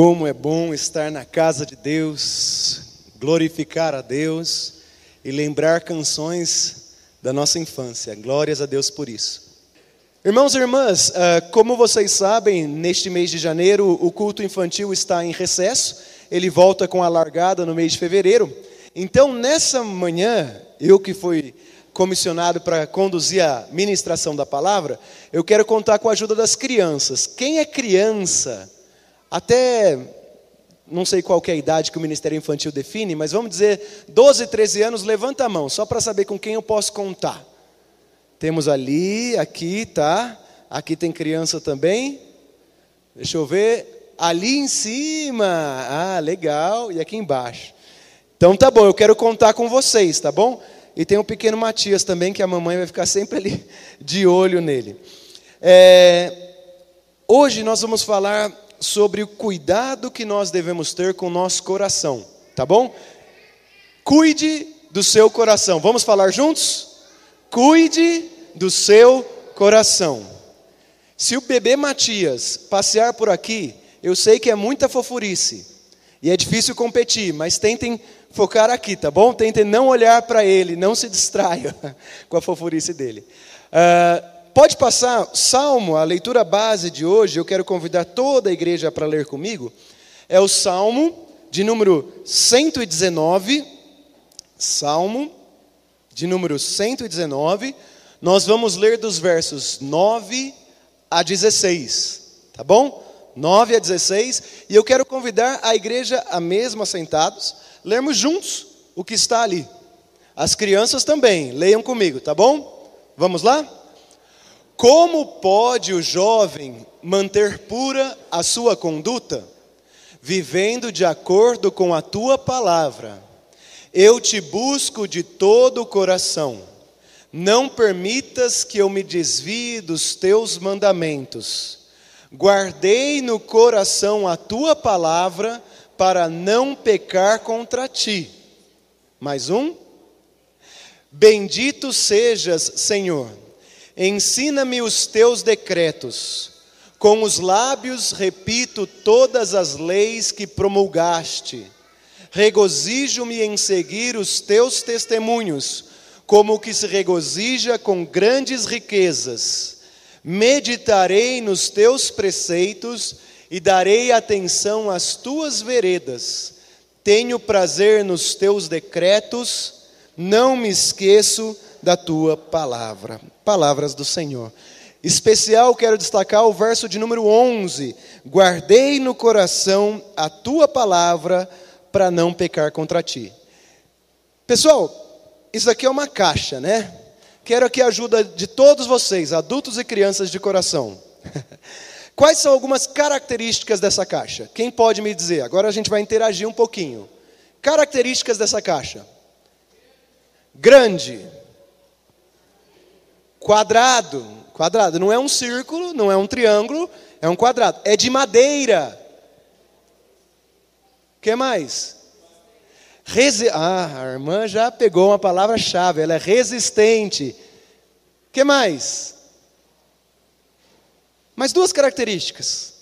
Como é bom estar na casa de Deus, glorificar a Deus e lembrar canções da nossa infância. Glórias a Deus por isso. Irmãos e irmãs, ah, como vocês sabem, neste mês de janeiro o culto infantil está em recesso, ele volta com a largada no mês de fevereiro. Então, nessa manhã, eu que fui comissionado para conduzir a ministração da palavra, eu quero contar com a ajuda das crianças. Quem é criança? Até não sei qual é a idade que o Ministério Infantil define, mas vamos dizer 12, 13 anos, levanta a mão, só para saber com quem eu posso contar. Temos ali, aqui, tá? Aqui tem criança também. Deixa eu ver. Ali em cima. Ah, legal. E aqui embaixo. Então tá bom, eu quero contar com vocês, tá bom? E tem o pequeno Matias também, que a mamãe vai ficar sempre ali de olho nele. É, hoje nós vamos falar sobre o cuidado que nós devemos ter com o nosso coração, tá bom? Cuide do seu coração. Vamos falar juntos? Cuide do seu coração. Se o bebê Matias passear por aqui, eu sei que é muita fofurice e é difícil competir, mas tentem focar aqui, tá bom? Tentem não olhar para ele, não se distraia com a fofurice dele. Uh, Pode passar, Salmo, a leitura base de hoje, eu quero convidar toda a igreja para ler comigo. É o Salmo de número 119. Salmo de número 119. Nós vamos ler dos versos 9 a 16. Tá bom? 9 a 16. E eu quero convidar a igreja a mesmo assentados, lermos juntos o que está ali. As crianças também, leiam comigo, tá bom? Vamos lá? Como pode o jovem manter pura a sua conduta? Vivendo de acordo com a tua palavra. Eu te busco de todo o coração. Não permitas que eu me desvie dos teus mandamentos. Guardei no coração a tua palavra para não pecar contra ti. Mais um. Bendito sejas, Senhor Ensina-me os teus decretos. Com os lábios repito todas as leis que promulgaste. Regozijo-me em seguir os teus testemunhos, como o que se regozija com grandes riquezas. Meditarei nos teus preceitos e darei atenção às tuas veredas. Tenho prazer nos teus decretos, não me esqueço da tua palavra. Palavras do Senhor. Especial quero destacar o verso de número 11: Guardei no coração a tua palavra para não pecar contra ti. Pessoal, isso aqui é uma caixa, né? Quero aqui a ajuda de todos vocês, adultos e crianças de coração. Quais são algumas características dessa caixa? Quem pode me dizer? Agora a gente vai interagir um pouquinho. Características dessa caixa: grande, Quadrado, quadrado, não é um círculo, não é um triângulo, é um quadrado. É de madeira. O que mais? Resi ah, a irmã já pegou uma palavra-chave, ela é resistente. O que mais? Mais duas características.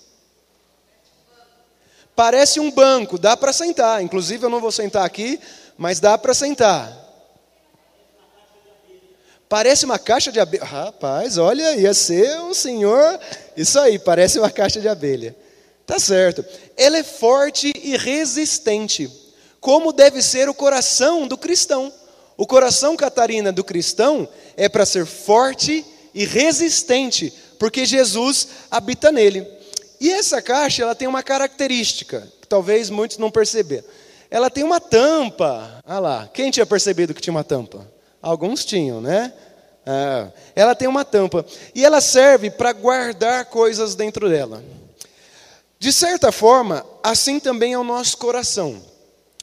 Parece um banco, dá para sentar. Inclusive, eu não vou sentar aqui, mas dá para sentar. Parece uma caixa de abelha. Rapaz, olha, ia ser um senhor. Isso aí, parece uma caixa de abelha. Tá certo. Ela é forte e resistente, como deve ser o coração do cristão. O coração, Catarina, do cristão é para ser forte e resistente, porque Jesus habita nele. E essa caixa, ela tem uma característica, que talvez muitos não perceberam. Ela tem uma tampa. Ah lá, quem tinha percebido que tinha uma tampa? Alguns tinham, né? É, ela tem uma tampa. E ela serve para guardar coisas dentro dela. De certa forma, assim também é o nosso coração.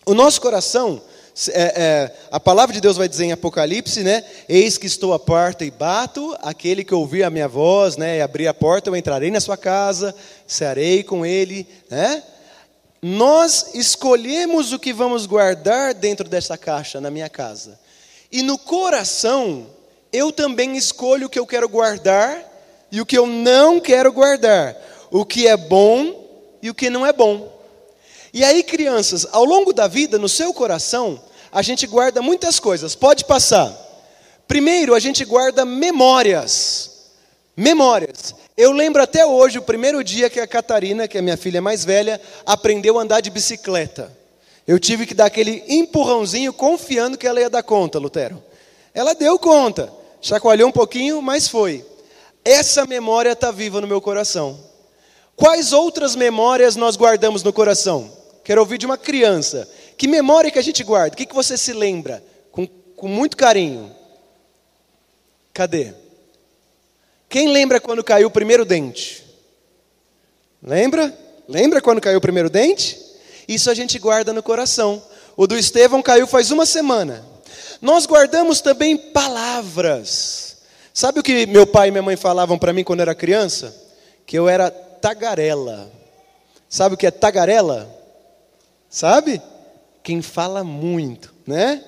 O nosso coração, é, é, a palavra de Deus vai dizer em Apocalipse, né? Eis que estou à porta e bato, aquele que ouvir a minha voz, né? E abrir a porta, eu entrarei na sua casa, cearei com ele, né? Nós escolhemos o que vamos guardar dentro dessa caixa na minha casa. E no coração, eu também escolho o que eu quero guardar e o que eu não quero guardar, o que é bom e o que não é bom. E aí, crianças, ao longo da vida, no seu coração, a gente guarda muitas coisas. Pode passar. Primeiro, a gente guarda memórias. Memórias. Eu lembro até hoje o primeiro dia que a Catarina, que é minha filha mais velha, aprendeu a andar de bicicleta. Eu tive que dar aquele empurrãozinho confiando que ela ia dar conta, Lutero. Ela deu conta. Chacoalhou um pouquinho, mas foi. Essa memória está viva no meu coração. Quais outras memórias nós guardamos no coração? Quero ouvir de uma criança. Que memória que a gente guarda? O que, que você se lembra? Com, com muito carinho. Cadê? Quem lembra quando caiu o primeiro dente? Lembra? Lembra quando caiu o primeiro dente? Isso a gente guarda no coração. O do Estevão caiu faz uma semana. Nós guardamos também palavras. Sabe o que meu pai e minha mãe falavam para mim quando era criança? Que eu era tagarela. Sabe o que é tagarela? Sabe? Quem fala muito, né?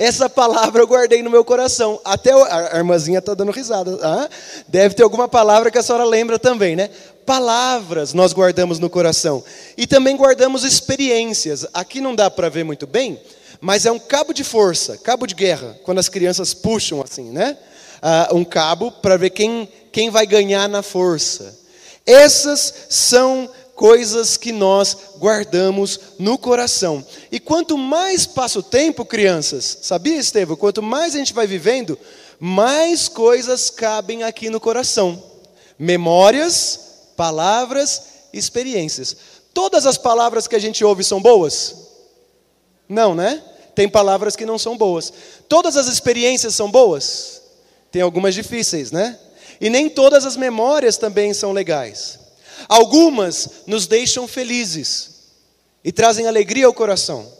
Essa palavra eu guardei no meu coração. Até a irmãzinha está dando risada. Ah, deve ter alguma palavra que a senhora lembra também, né? Palavras nós guardamos no coração. E também guardamos experiências. Aqui não dá para ver muito bem, mas é um cabo de força, cabo de guerra, quando as crianças puxam assim, né? Ah, um cabo para ver quem, quem vai ganhar na força. Essas são coisas que nós guardamos no coração. E quanto mais passa o tempo, crianças, sabia, Estevão? Quanto mais a gente vai vivendo, mais coisas cabem aqui no coração: memórias, palavras, experiências. Todas as palavras que a gente ouve são boas? Não, né? Tem palavras que não são boas. Todas as experiências são boas? Tem algumas difíceis, né? E nem todas as memórias também são legais. Algumas nos deixam felizes e trazem alegria ao coração.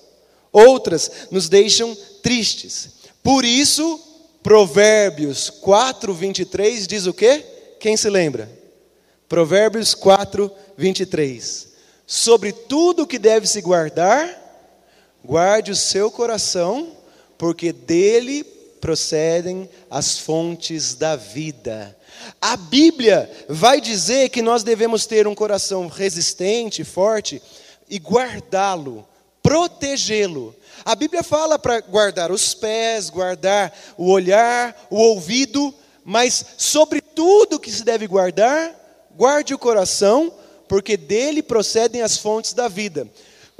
Outras nos deixam tristes. Por isso, Provérbios 4, 23 diz o quê? Quem se lembra? Provérbios 4, 23. Sobre tudo que deve se guardar, guarde o seu coração, porque dele procedem as fontes da vida. A Bíblia vai dizer que nós devemos ter um coração resistente, forte e guardá-lo, protegê-lo. A Bíblia fala para guardar os pés, guardar o olhar, o ouvido, mas sobre tudo que se deve guardar, guarde o coração, porque dele procedem as fontes da vida.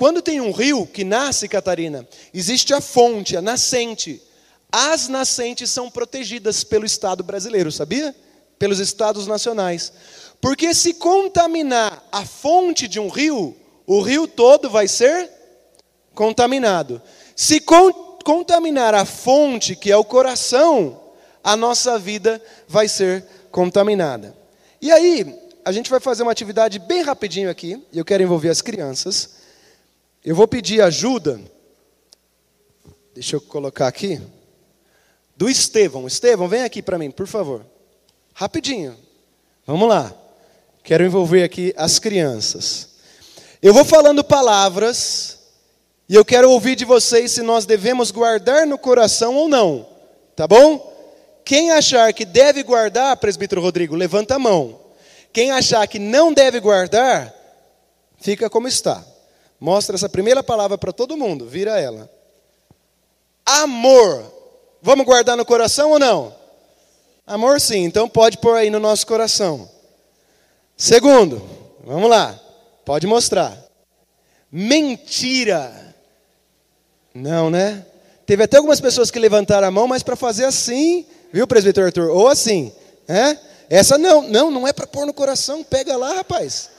Quando tem um rio que nasce, Catarina, existe a fonte, a nascente. As nascentes são protegidas pelo Estado brasileiro, sabia? pelos estados nacionais. Porque se contaminar a fonte de um rio, o rio todo vai ser contaminado. Se con contaminar a fonte, que é o coração, a nossa vida vai ser contaminada. E aí, a gente vai fazer uma atividade bem rapidinho aqui, e eu quero envolver as crianças. Eu vou pedir ajuda. Deixa eu colocar aqui. Do Estevão. Estevão, vem aqui para mim, por favor. Rapidinho. Vamos lá. Quero envolver aqui as crianças. Eu vou falando palavras e eu quero ouvir de vocês se nós devemos guardar no coração ou não. Tá bom? Quem achar que deve guardar, presbítero Rodrigo, levanta a mão. Quem achar que não deve guardar, fica como está. Mostra essa primeira palavra para todo mundo, vira ela. Amor. Vamos guardar no coração ou não? Amor, sim, então pode pôr aí no nosso coração. Segundo, vamos lá, pode mostrar. Mentira. Não, né? Teve até algumas pessoas que levantaram a mão, mas para fazer assim, viu, presbítero Arthur? Ou assim, né? Essa não, não, não é para pôr no coração, pega lá, rapaz.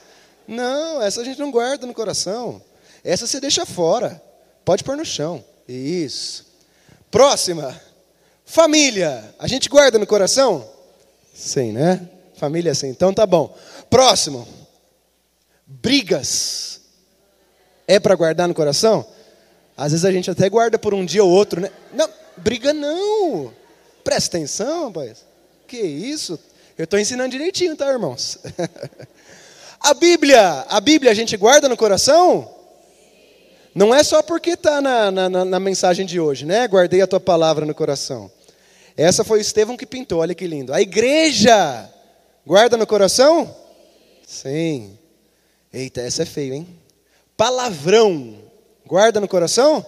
Não, essa a gente não guarda no coração. Essa você deixa fora. Pode pôr no chão. Isso. Próxima. Família, a gente guarda no coração? Sim, né? Família sim. Então tá bom. Próximo. Brigas. É para guardar no coração? Às vezes a gente até guarda por um dia ou outro, né? Não, briga não. Presta atenção, rapaz. Que isso? Eu estou ensinando direitinho, tá, irmãos? a Bíblia, a Bíblia a gente guarda no coração? Não é só porque está na, na, na, mensagem de hoje, né? Guardei a tua palavra no coração. Essa foi o Estevão que pintou, olha que lindo. A igreja, guarda no coração? Sim. Eita, essa é feio, hein? Palavrão. Guarda no coração?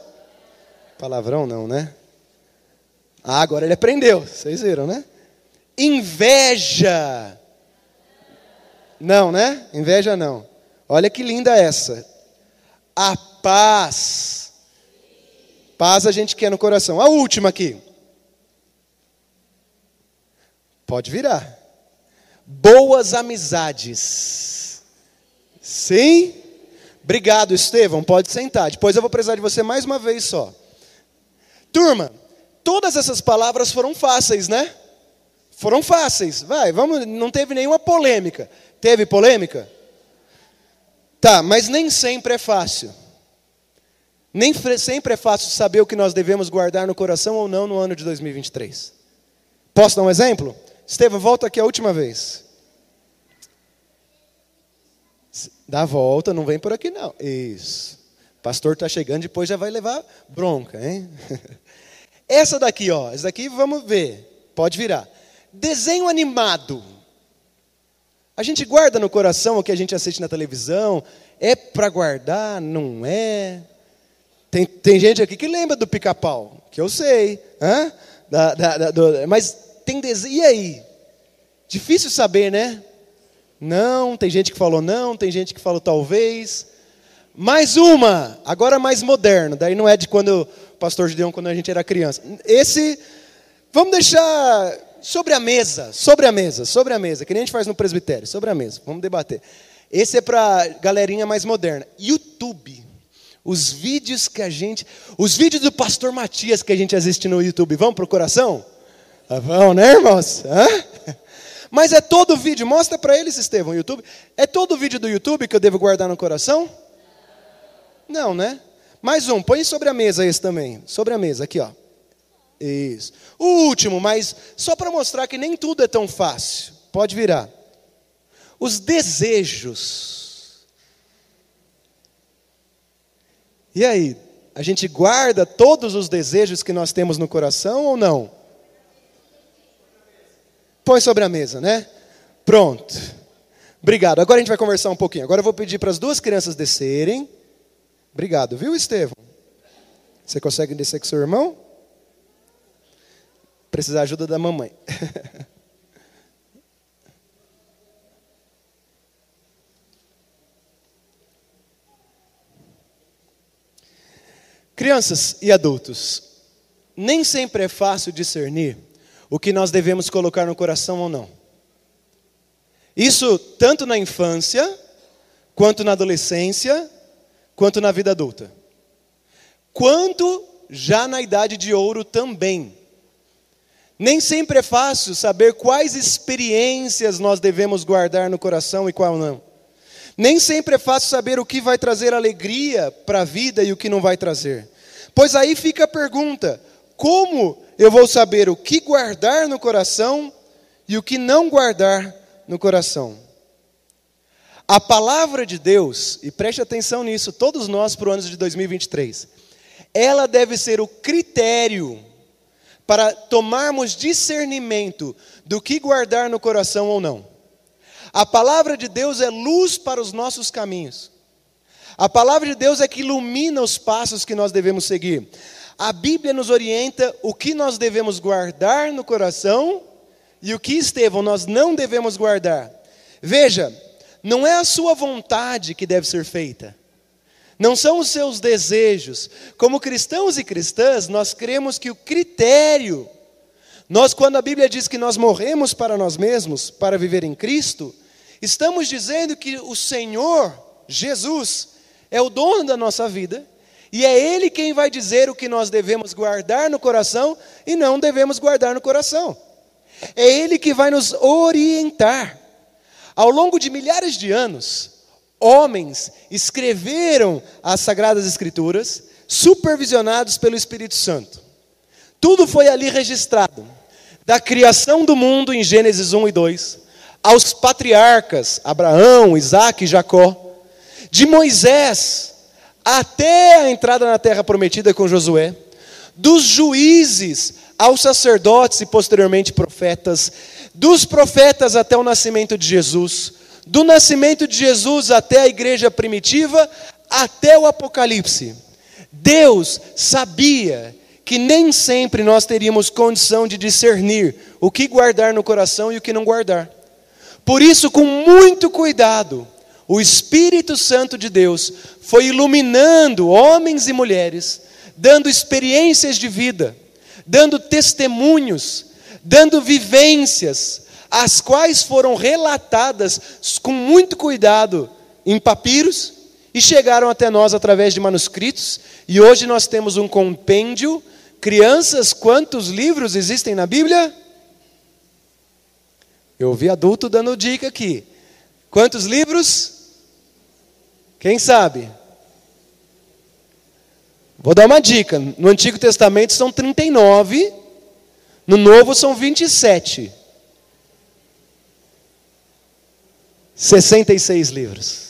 Palavrão não, né? Ah, agora ele aprendeu. Vocês viram, né? Inveja. Não, né? Inveja não. Olha que linda essa. A paz. Paz a gente quer no coração. A última aqui. Pode virar. Boas amizades. Sim? Obrigado, Estevão. Pode sentar. Depois eu vou precisar de você mais uma vez só. Turma, todas essas palavras foram fáceis, né? Foram fáceis. Vai, vamos, não teve nenhuma polêmica. Teve polêmica? Tá, mas nem sempre é fácil. Nem sempre é fácil saber o que nós devemos guardar no coração ou não no ano de 2023. Posso dar um exemplo? Estevam, volta aqui a última vez. Dá a volta, não vem por aqui não. Isso. Pastor está chegando, depois já vai levar bronca, hein? Essa daqui, ó, essa daqui vamos ver. Pode virar. Desenho animado. A gente guarda no coração o que a gente assiste na televisão. É para guardar? Não é? Tem, tem gente aqui que lembra do pica-pau, que eu sei. Hã? Da, da, da, do, mas tem desenho. E aí? Difícil saber, né? Não, tem gente que falou não, tem gente que falou talvez. Mais uma, agora mais moderno, daí não é de quando o pastor Gideon, quando a gente era criança. Esse, vamos deixar sobre a mesa, sobre a mesa, sobre a mesa, que nem a gente faz no presbitério, sobre a mesa, vamos debater. Esse é para galerinha mais moderna. YouTube. Os vídeos que a gente. Os vídeos do pastor Matias que a gente assiste no YouTube, vão para o coração? Ah, vão, né, irmãos? Hã? Mas é todo vídeo, mostra para eles, Estevão, YouTube. É todo vídeo do YouTube que eu devo guardar no coração? Não, né? Mais um, põe sobre a mesa esse também. Sobre a mesa, aqui, ó. Isso. O último, mas só para mostrar que nem tudo é tão fácil. Pode virar. Os desejos. E aí, a gente guarda todos os desejos que nós temos no coração ou não? Põe sobre a mesa, né? Pronto. Obrigado. Agora a gente vai conversar um pouquinho. Agora eu vou pedir para as duas crianças descerem. Obrigado, viu, Estevão? Você consegue descer com seu irmão? Precisa da ajuda da mamãe. Crianças e adultos, nem sempre é fácil discernir o que nós devemos colocar no coração ou não. Isso tanto na infância, quanto na adolescência, quanto na vida adulta. Quanto já na idade de ouro também. Nem sempre é fácil saber quais experiências nós devemos guardar no coração e qual não. Nem sempre é fácil saber o que vai trazer alegria para a vida e o que não vai trazer. Pois aí fica a pergunta: como eu vou saber o que guardar no coração e o que não guardar no coração? A palavra de Deus, e preste atenção nisso, todos nós para o ano de 2023, ela deve ser o critério para tomarmos discernimento do que guardar no coração ou não. A palavra de Deus é luz para os nossos caminhos. A palavra de Deus é que ilumina os passos que nós devemos seguir. A Bíblia nos orienta o que nós devemos guardar no coração e o que, Estevão, nós não devemos guardar. Veja, não é a sua vontade que deve ser feita. Não são os seus desejos. Como cristãos e cristãs, nós cremos que o critério, nós, quando a Bíblia diz que nós morremos para nós mesmos, para viver em Cristo, estamos dizendo que o Senhor, Jesus, é o dono da nossa vida, e é Ele quem vai dizer o que nós devemos guardar no coração e não devemos guardar no coração. É Ele que vai nos orientar. Ao longo de milhares de anos, homens escreveram as Sagradas Escrituras, supervisionados pelo Espírito Santo. Tudo foi ali registrado. Da criação do mundo, em Gênesis 1 e 2, aos patriarcas, Abraão, Isaac e Jacó, de Moisés, até a entrada na terra prometida com Josué, dos juízes aos sacerdotes e posteriormente profetas, dos profetas até o nascimento de Jesus, do nascimento de Jesus até a igreja primitiva, até o Apocalipse, Deus sabia que nem sempre nós teríamos condição de discernir o que guardar no coração e o que não guardar. Por isso, com muito cuidado, o Espírito Santo de Deus foi iluminando homens e mulheres, dando experiências de vida, dando testemunhos, dando vivências, as quais foram relatadas com muito cuidado em papiros e chegaram até nós através de manuscritos, e hoje nós temos um compêndio. Crianças, quantos livros existem na Bíblia? Eu ouvi adulto dando dica aqui. Quantos livros? Quem sabe? Vou dar uma dica. No Antigo Testamento são 39, no Novo são 27. 66 livros.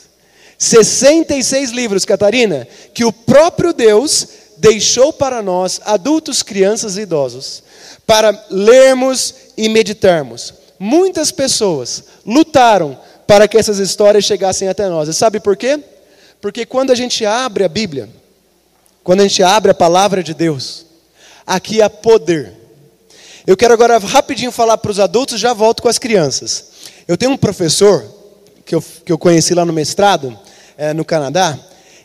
66 livros, Catarina, que o próprio Deus deixou para nós, adultos, crianças e idosos, para lermos e meditarmos. Muitas pessoas lutaram para que essas histórias chegassem até nós. E sabe por quê? Porque quando a gente abre a Bíblia, quando a gente abre a palavra de Deus, aqui há poder. Eu quero agora rapidinho falar para os adultos, já volto com as crianças. Eu tenho um professor que eu, que eu conheci lá no mestrado, é, no Canadá,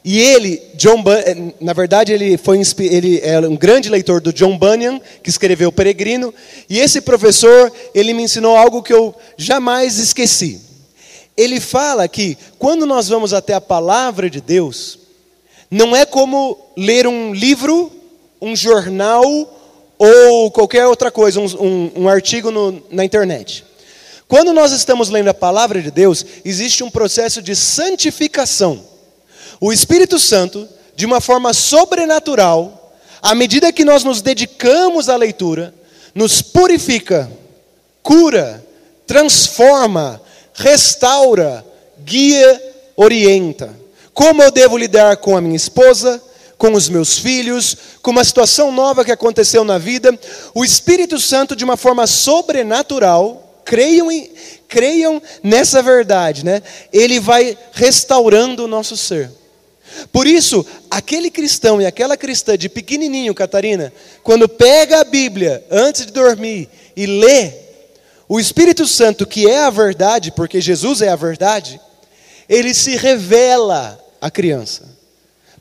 e ele, John eh, na verdade, ele foi ele é um grande leitor do John Bunyan, que escreveu o Peregrino, e esse professor, ele me ensinou algo que eu jamais esqueci. Ele fala que quando nós vamos até a palavra de Deus, não é como ler um livro, um jornal ou qualquer outra coisa, um, um, um artigo no, na internet. Quando nós estamos lendo a palavra de Deus, existe um processo de santificação. O Espírito Santo, de uma forma sobrenatural, à medida que nós nos dedicamos à leitura, nos purifica, cura, transforma, restaura, guia, orienta. Como eu devo lidar com a minha esposa, com os meus filhos, com uma situação nova que aconteceu na vida, o Espírito Santo, de uma forma sobrenatural, creiam, em, creiam nessa verdade, né? Ele vai restaurando o nosso ser. Por isso, aquele cristão e aquela cristã de pequenininho, Catarina, quando pega a Bíblia antes de dormir e lê, o Espírito Santo, que é a verdade, porque Jesus é a verdade, ele se revela à criança.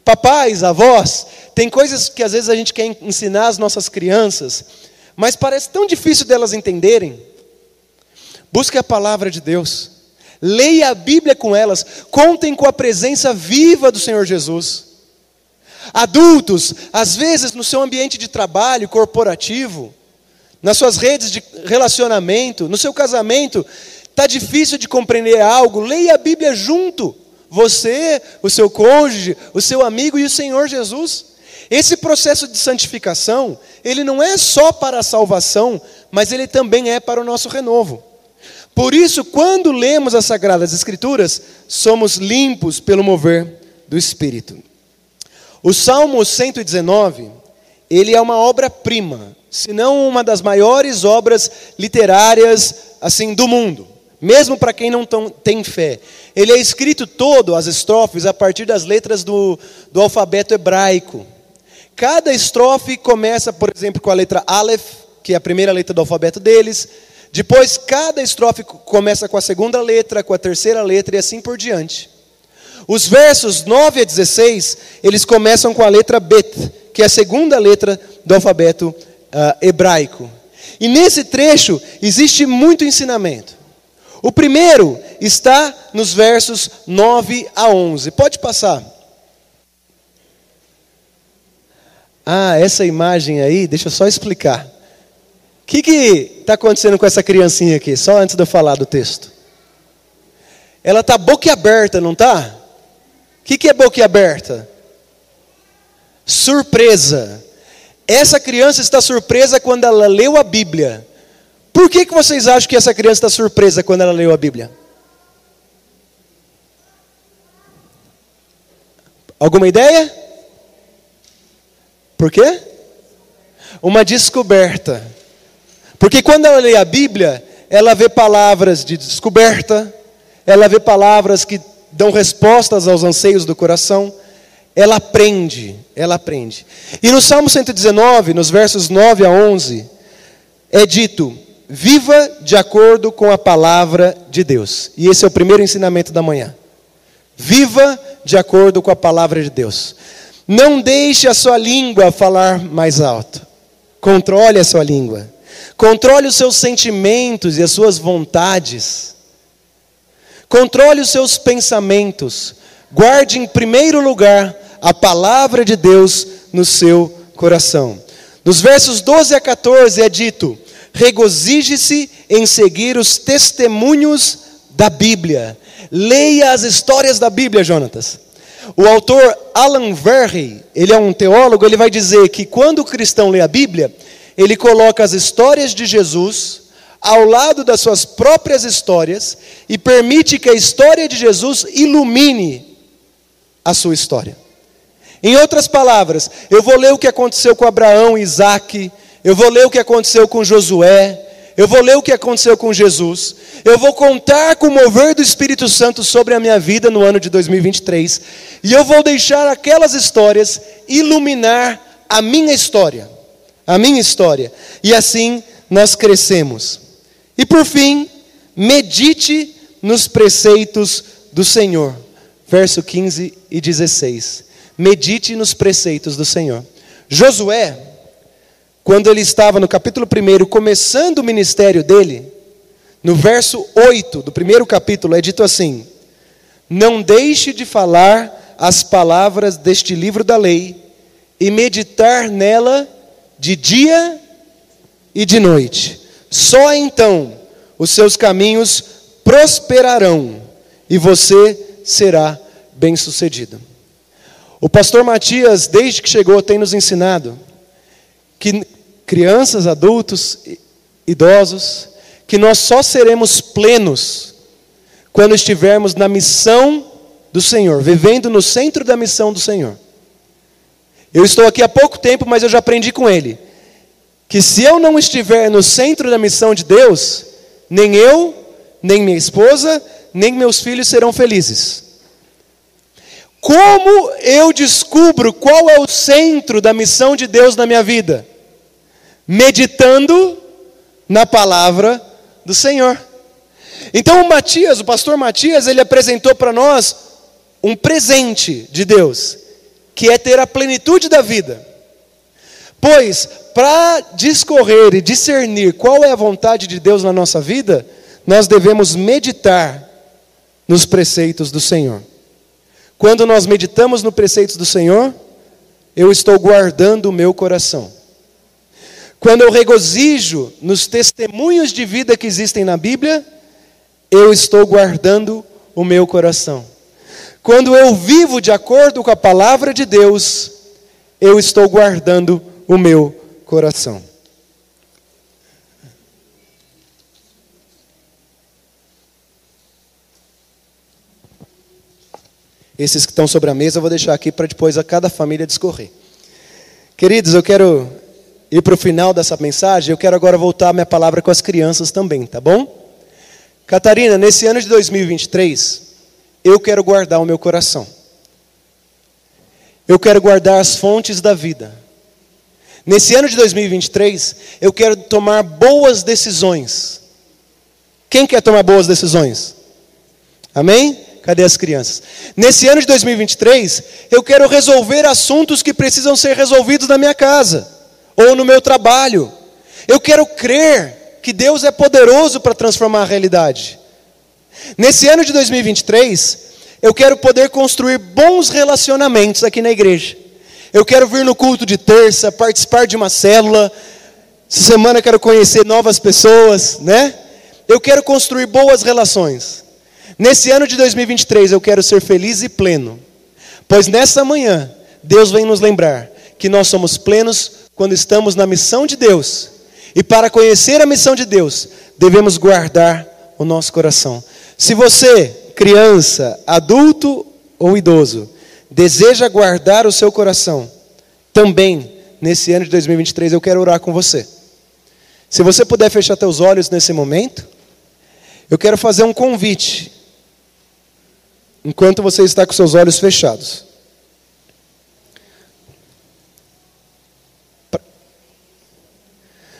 Papais, avós, tem coisas que às vezes a gente quer ensinar às nossas crianças, mas parece tão difícil delas entenderem. Busque a palavra de Deus. Leia a Bíblia com elas. Contem com a presença viva do Senhor Jesus. Adultos, às vezes no seu ambiente de trabalho corporativo, nas suas redes de relacionamento, no seu casamento, está difícil de compreender algo, leia a Bíblia junto. Você, o seu cônjuge, o seu amigo e o Senhor Jesus. Esse processo de santificação, ele não é só para a salvação, mas ele também é para o nosso renovo. Por isso, quando lemos as Sagradas Escrituras, somos limpos pelo mover do Espírito. O Salmo 119, ele é uma obra-prima, se não uma das maiores obras literárias assim do mundo, mesmo para quem não tem fé. Ele é escrito todo, as estrofes, a partir das letras do, do alfabeto hebraico. Cada estrofe começa, por exemplo, com a letra Aleph, que é a primeira letra do alfabeto deles, depois, cada estrofe começa com a segunda letra, com a terceira letra e assim por diante. Os versos 9 a 16, eles começam com a letra Bet, que é a segunda letra do alfabeto uh, hebraico. E nesse trecho existe muito ensinamento. O primeiro está nos versos 9 a 11. Pode passar. Ah, essa imagem aí, deixa eu só explicar que está acontecendo com essa criancinha aqui? Só antes de eu falar do texto. Ela está boquiaberta, não está? O que, que é boquiaberta? Surpresa. Essa criança está surpresa quando ela leu a Bíblia. Por que, que vocês acham que essa criança está surpresa quando ela leu a Bíblia? Alguma ideia? Por quê? Uma descoberta. Porque quando ela lê a Bíblia, ela vê palavras de descoberta, ela vê palavras que dão respostas aos anseios do coração, ela aprende, ela aprende. E no Salmo 119, nos versos 9 a 11, é dito: viva de acordo com a palavra de Deus. E esse é o primeiro ensinamento da manhã. Viva de acordo com a palavra de Deus. Não deixe a sua língua falar mais alto. Controle a sua língua. Controle os seus sentimentos e as suas vontades. Controle os seus pensamentos. Guarde em primeiro lugar a palavra de Deus no seu coração. Nos versos 12 a 14 é dito: regozije-se em seguir os testemunhos da Bíblia. Leia as histórias da Bíblia, Jonatas. O autor Alan Verhey, ele é um teólogo, ele vai dizer que quando o cristão lê a Bíblia, ele coloca as histórias de Jesus ao lado das suas próprias histórias e permite que a história de Jesus ilumine a sua história. Em outras palavras, eu vou ler o que aconteceu com Abraão e Isaac, eu vou ler o que aconteceu com Josué, eu vou ler o que aconteceu com Jesus, eu vou contar com o mover do Espírito Santo sobre a minha vida no ano de 2023, e eu vou deixar aquelas histórias iluminar a minha história, a minha história, e assim nós crescemos. E por fim, medite nos preceitos do Senhor. Verso 15 e 16. Medite nos preceitos do Senhor. Josué, quando ele estava no capítulo 1, começando o ministério dele, no verso 8 do primeiro capítulo, é dito assim: Não deixe de falar as palavras deste livro da lei e meditar nela de dia e de noite. Só então os seus caminhos prosperarão e você será bem-sucedido. O pastor Matias, desde que chegou, tem nos ensinado que crianças, adultos, idosos, que nós só seremos plenos quando estivermos na missão do Senhor, vivendo no centro da missão do Senhor. Eu estou aqui há pouco tempo, mas eu já aprendi com ele que se eu não estiver no centro da missão de Deus, nem eu, nem minha esposa, nem meus filhos serão felizes. Como eu descubro qual é o centro da missão de Deus na minha vida? meditando na palavra do Senhor. Então o Matias, o pastor Matias, ele apresentou para nós um presente de Deus, que é ter a plenitude da vida. Pois, para discorrer e discernir qual é a vontade de Deus na nossa vida, nós devemos meditar nos preceitos do Senhor. Quando nós meditamos nos preceitos do Senhor, eu estou guardando o meu coração. Quando eu regozijo nos testemunhos de vida que existem na Bíblia, eu estou guardando o meu coração. Quando eu vivo de acordo com a palavra de Deus, eu estou guardando o meu coração. Esses que estão sobre a mesa eu vou deixar aqui para depois a cada família discorrer. Queridos, eu quero ir para o final dessa mensagem, eu quero agora voltar a minha palavra com as crianças também, tá bom? Catarina, nesse ano de 2023, eu quero guardar o meu coração. Eu quero guardar as fontes da vida. Nesse ano de 2023, eu quero tomar boas decisões. Quem quer tomar boas decisões? Amém? Cadê as crianças? Nesse ano de 2023, eu quero resolver assuntos que precisam ser resolvidos na minha casa ou no meu trabalho. Eu quero crer que Deus é poderoso para transformar a realidade. Nesse ano de 2023, eu quero poder construir bons relacionamentos aqui na igreja. Eu quero vir no culto de terça, participar de uma célula. Essa semana eu quero conhecer novas pessoas, né? Eu quero construir boas relações. Nesse ano de 2023 eu quero ser feliz e pleno. Pois nessa manhã Deus vem nos lembrar que nós somos plenos quando estamos na missão de Deus. E para conhecer a missão de Deus, devemos guardar o nosso coração. Se você, criança, adulto ou idoso, deseja guardar o seu coração, também nesse ano de 2023 eu quero orar com você. Se você puder fechar seus olhos nesse momento, eu quero fazer um convite. Enquanto você está com seus olhos fechados.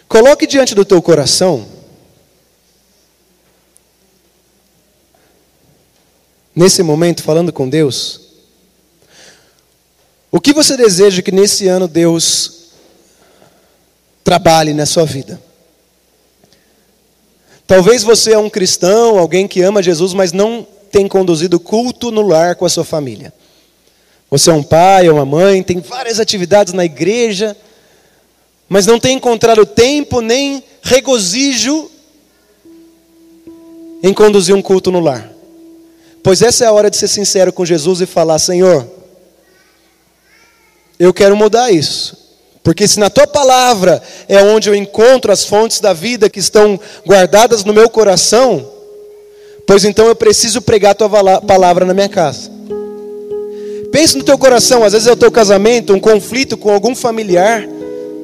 Coloque diante do teu coração nesse momento falando com Deus, o que você deseja que nesse ano Deus trabalhe na sua vida? Talvez você é um cristão, alguém que ama Jesus, mas não tem conduzido culto no lar com a sua família. Você é um pai ou uma mãe, tem várias atividades na igreja, mas não tem encontrado tempo nem regozijo em conduzir um culto no lar. Pois essa é a hora de ser sincero com Jesus e falar: Senhor, eu quero mudar isso. Porque se na tua palavra é onde eu encontro as fontes da vida que estão guardadas no meu coração, pois então eu preciso pregar a tua palavra na minha casa. Pense no teu coração, às vezes é o teu casamento, um conflito com algum familiar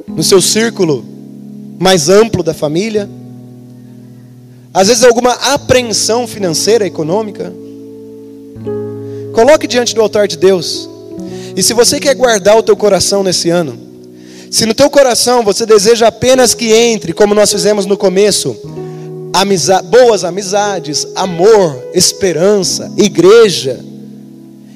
no seu círculo mais amplo da família. Às vezes alguma apreensão financeira, econômica. Coloque diante do altar de Deus. E se você quer guardar o teu coração nesse ano, se no teu coração você deseja apenas que entre, como nós fizemos no começo, amiza boas amizades, amor, esperança, igreja,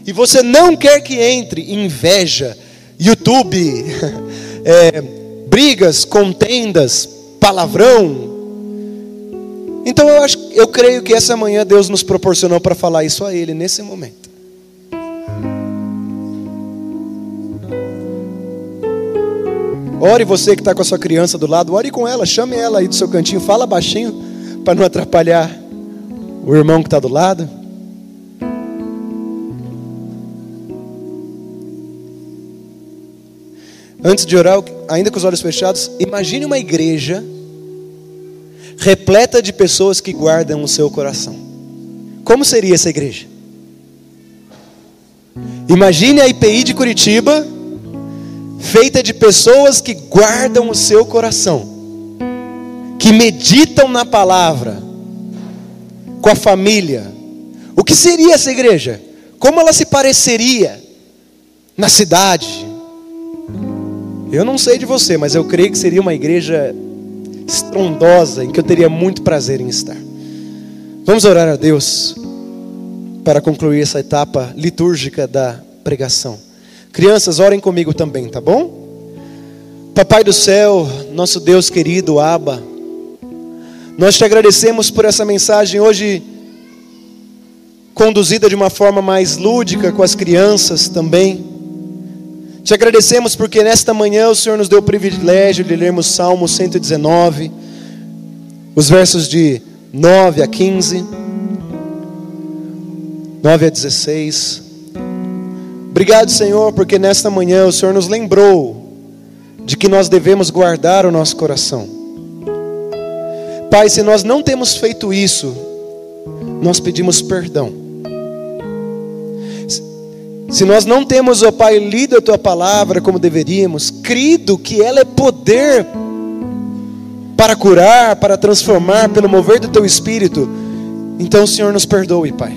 e você não quer que entre inveja, YouTube, é, brigas, contendas, palavrão. Então eu acho, eu creio que essa manhã Deus nos proporcionou para falar isso a Ele nesse momento. Ore você que está com a sua criança do lado, ore com ela, chame ela aí do seu cantinho, fala baixinho para não atrapalhar o irmão que está do lado. Antes de orar, ainda com os olhos fechados, imagine uma igreja repleta de pessoas que guardam o seu coração. Como seria essa igreja? Imagine a IPI de Curitiba, feita de pessoas que guardam o seu coração, que meditam na palavra, com a família. O que seria essa igreja? Como ela se pareceria na cidade? Eu não sei de você, mas eu creio que seria uma igreja estrondosa, em que eu teria muito prazer em estar. Vamos orar a Deus para concluir essa etapa litúrgica da pregação. Crianças, orem comigo também, tá bom? Papai do céu, nosso Deus querido, Abba, nós te agradecemos por essa mensagem hoje conduzida de uma forma mais lúdica com as crianças também. Te agradecemos porque nesta manhã o Senhor nos deu o privilégio de lermos Salmo 119, os versos de 9 a 15, 9 a 16. Obrigado, Senhor, porque nesta manhã o Senhor nos lembrou de que nós devemos guardar o nosso coração. Pai, se nós não temos feito isso, nós pedimos perdão. Se nós não temos, ó Pai, lido a tua palavra como deveríamos, crido que ela é poder para curar, para transformar, pelo mover do teu espírito, então, Senhor, nos perdoe, Pai.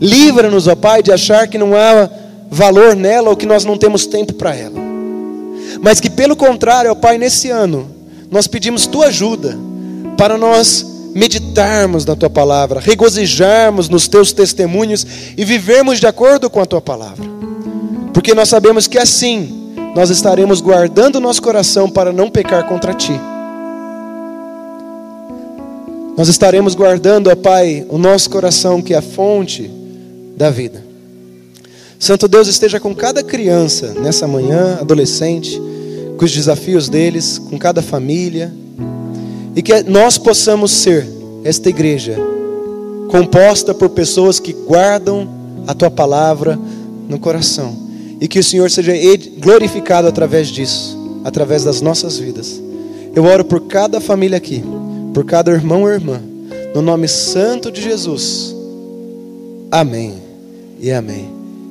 Livra-nos, ó Pai, de achar que não há valor nela ou que nós não temos tempo para ela. Mas que, pelo contrário, ó Pai, nesse ano, nós pedimos tua ajuda para nós meditarmos na tua palavra, regozijarmos nos teus testemunhos e vivermos de acordo com a tua palavra. Porque nós sabemos que assim nós estaremos guardando nosso coração para não pecar contra ti. Nós estaremos guardando, ó Pai, o nosso coração que é a fonte da vida. Santo Deus esteja com cada criança nessa manhã, adolescente, com os desafios deles, com cada família e que nós possamos ser esta igreja composta por pessoas que guardam a tua palavra no coração. E que o Senhor seja glorificado através disso, através das nossas vidas. Eu oro por cada família aqui, por cada irmão ou irmã, no nome santo de Jesus. Amém e amém.